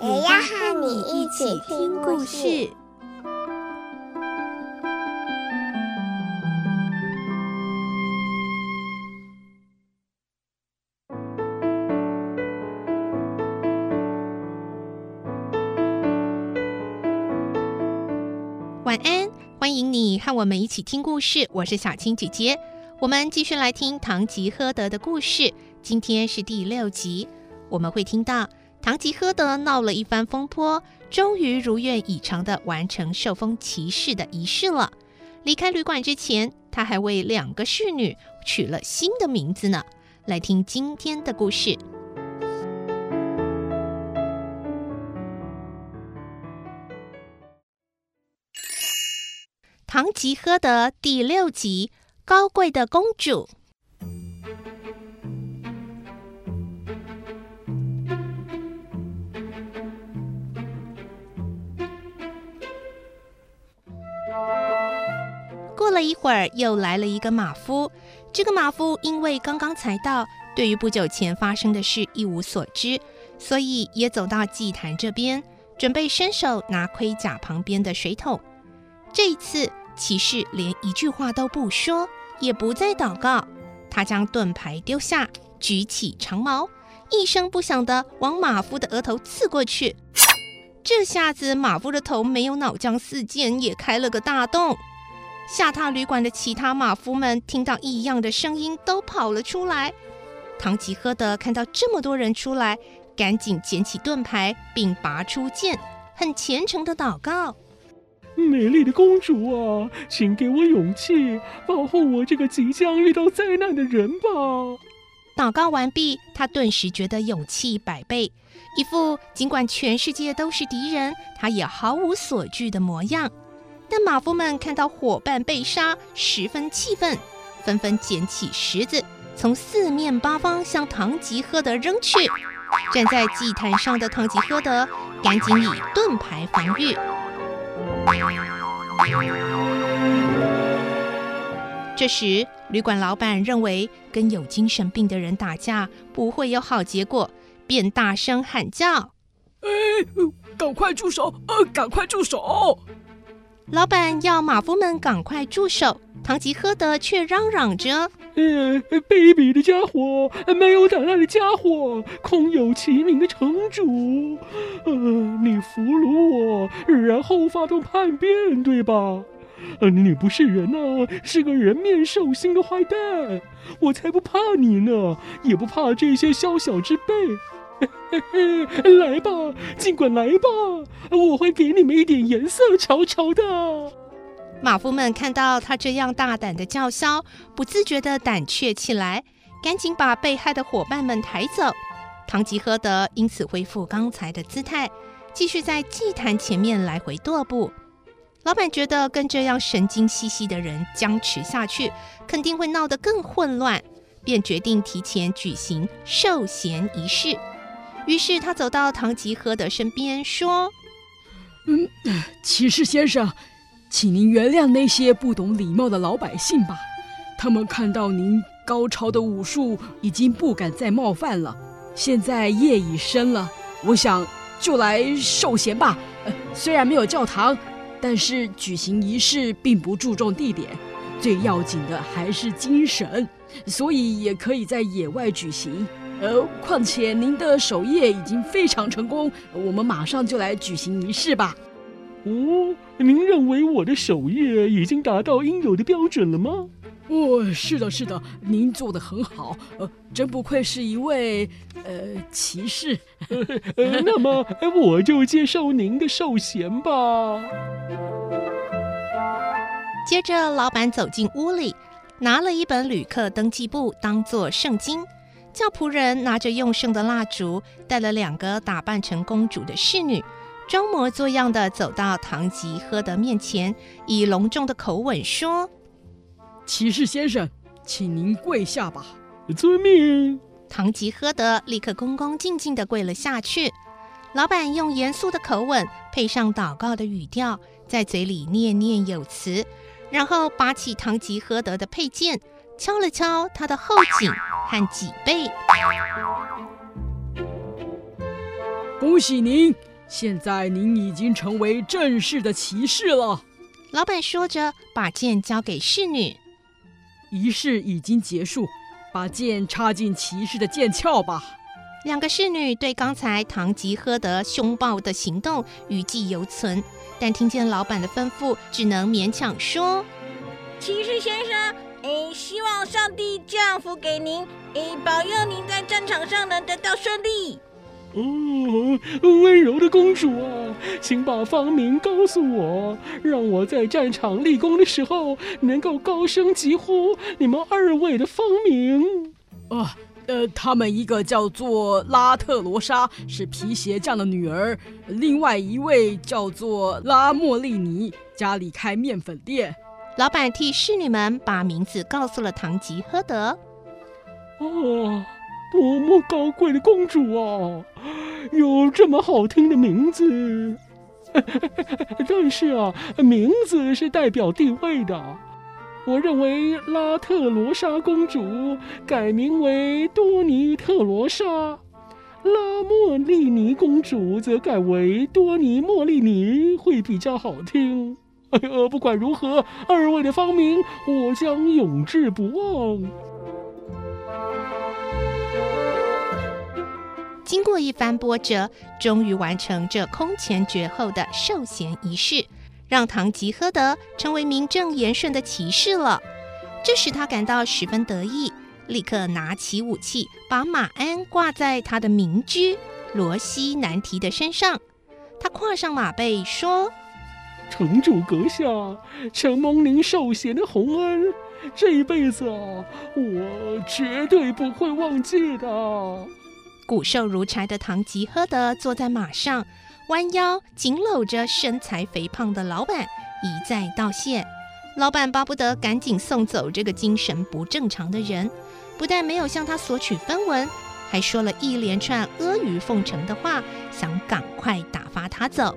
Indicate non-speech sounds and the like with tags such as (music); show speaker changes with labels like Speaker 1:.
Speaker 1: 也要和你一起听故事。
Speaker 2: 晚安，欢迎你和我们一起听故事。我是小青姐姐，我们继续来听《堂吉诃德》的故事。今天是第六集，我们会听到唐吉诃德闹了一番风波，终于如愿以偿的完成受封骑士的仪式了。离开旅馆之前，他还为两个侍女取了新的名字呢。来听今天的故事。《唐吉诃德》第六集：高贵的公主。了一会儿，又来了一个马夫。这个马夫因为刚刚才到，对于不久前发生的事一无所知，所以也走到祭坛这边，准备伸手拿盔甲旁边的水桶。这一次，骑士连一句话都不说，也不再祷告。他将盾牌丢下，举起长矛，一声不响地往马夫的额头刺过去。这下子，马夫的头没有脑浆四溅，也开了个大洞。下榻旅馆的其他马夫们听到异样的声音，都跑了出来。唐吉诃德看到这么多人出来，赶紧捡起盾牌，并拔出剑，很虔诚的祷告。
Speaker 3: 美丽的公主啊，请给我勇气，保护我这个即将遇到灾难的人吧！
Speaker 2: 祷告完毕，他顿时觉得勇气百倍，一副尽管全世界都是敌人，他也毫无所惧的模样。但马夫们看到伙伴被杀，十分气愤，纷纷捡起石子，从四面八方向唐吉诃德扔去。站在祭坛上的唐吉诃德赶紧以盾牌防御。这时，旅馆老板认为跟有精神病的人打架不会有好结果，便大声喊叫：“
Speaker 4: 哎，赶快住手！呃，赶快住手！”
Speaker 2: 老板要马夫们赶快住手，唐吉诃德却嚷嚷着：“
Speaker 3: 呃，卑鄙的家伙，没有胆量的家伙，空有其名的城主，呃，你俘虏我，然后发动叛变，对吧？呃，你不是人呐，是个人面兽心的坏蛋，我才不怕你呢，也不怕这些宵小之辈。” (laughs) 来吧，尽管来吧，我会给你们一点颜色瞧瞧的。
Speaker 2: 马夫们看到他这样大胆的叫嚣，不自觉地胆怯起来，赶紧把被害的伙伴们抬走。唐吉诃德因此恢复刚才的姿态，继续在祭坛前面来回踱步。老板觉得跟这样神经兮兮的人僵持下去，肯定会闹得更混乱，便决定提前举行授衔仪式。于是他走到唐吉诃德身边，说：“
Speaker 4: 嗯，骑士先生，请您原谅那些不懂礼貌的老百姓吧。他们看到您高超的武术，已经不敢再冒犯了。现在夜已深了，我想就来受衔吧。呃，虽然没有教堂，但是举行仪式并不注重地点，最要紧的还是精神，所以也可以在野外举行。”呃，况且您的守夜已经非常成功，我们马上就来举行仪式吧。
Speaker 3: 哦，您认为我的守夜已经达到应有的标准了吗？
Speaker 4: 哦，是的，是的，您做的很好，呃，真不愧是一位呃骑士。
Speaker 3: 呃，(laughs) 呃，那么我就接受您的授衔吧。
Speaker 2: 接着，老板走进屋里，拿了一本旅客登记簿当做圣经。叫仆人拿着用剩的蜡烛，带了两个打扮成公主的侍女，装模作样的走到唐吉诃德面前，以隆重的口吻说：“
Speaker 4: 骑士先生，请您跪下吧。”
Speaker 3: 遵命。
Speaker 2: 唐吉诃德立刻恭恭敬敬地跪了下去。老板用严肃的口吻，配上祷告的语调，在嘴里念念有词，然后拔起唐吉诃德的佩剑，敲了敲他的后颈和几倍。
Speaker 4: 恭喜您，现在您已经成为正式的骑士了。
Speaker 2: 老板说着，把剑交给侍女。
Speaker 4: 仪式已经结束，把剑插进骑士的剑鞘吧。
Speaker 2: 两个侍女对刚才唐吉诃德凶暴的行动余悸犹存，但听见老板的吩咐，只能勉强说：“
Speaker 5: 骑士先生，诶，希望上帝降福给您，诶，保佑您在战场上能得到顺利。”
Speaker 3: 哦，温柔的公主啊，请把芳名告诉我，让我在战场立功的时候能够高声疾呼你们二位的芳名。
Speaker 4: 啊。呃，他们一个叫做拉特罗莎，是皮鞋匠的女儿；另外一位叫做拉莫利尼，家里开面粉店。
Speaker 2: 老板替侍女们把名字告诉了唐吉诃德。
Speaker 3: 啊，多么高贵的公主啊，有这么好听的名字。(laughs) 但是啊，名字是代表地位的。我认为拉特罗莎公主改名为多尼特罗莎，拉莫利尼公主则改为多尼莫利尼会比较好听。(laughs) 哎呀，不管如何，二位的芳名我将永志不忘。
Speaker 2: 经过一番波折，终于完成这空前绝后的授衔仪式。让唐吉诃德成为名正言顺的骑士了，这使他感到十分得意，立刻拿起武器，把马鞍挂在他的民居罗西南提的身上。他跨上马背，说：“
Speaker 3: 城主阁下，承蒙您受衔的洪恩，这一辈子啊，我绝对不会忘记的。”
Speaker 2: 骨瘦如柴的唐吉诃德坐在马上。弯腰紧搂着身材肥胖的老板，一再道谢。老板巴不得赶紧送走这个精神不正常的人，不但没有向他索取分文，还说了一连串阿谀奉承的话，想赶快打发他走。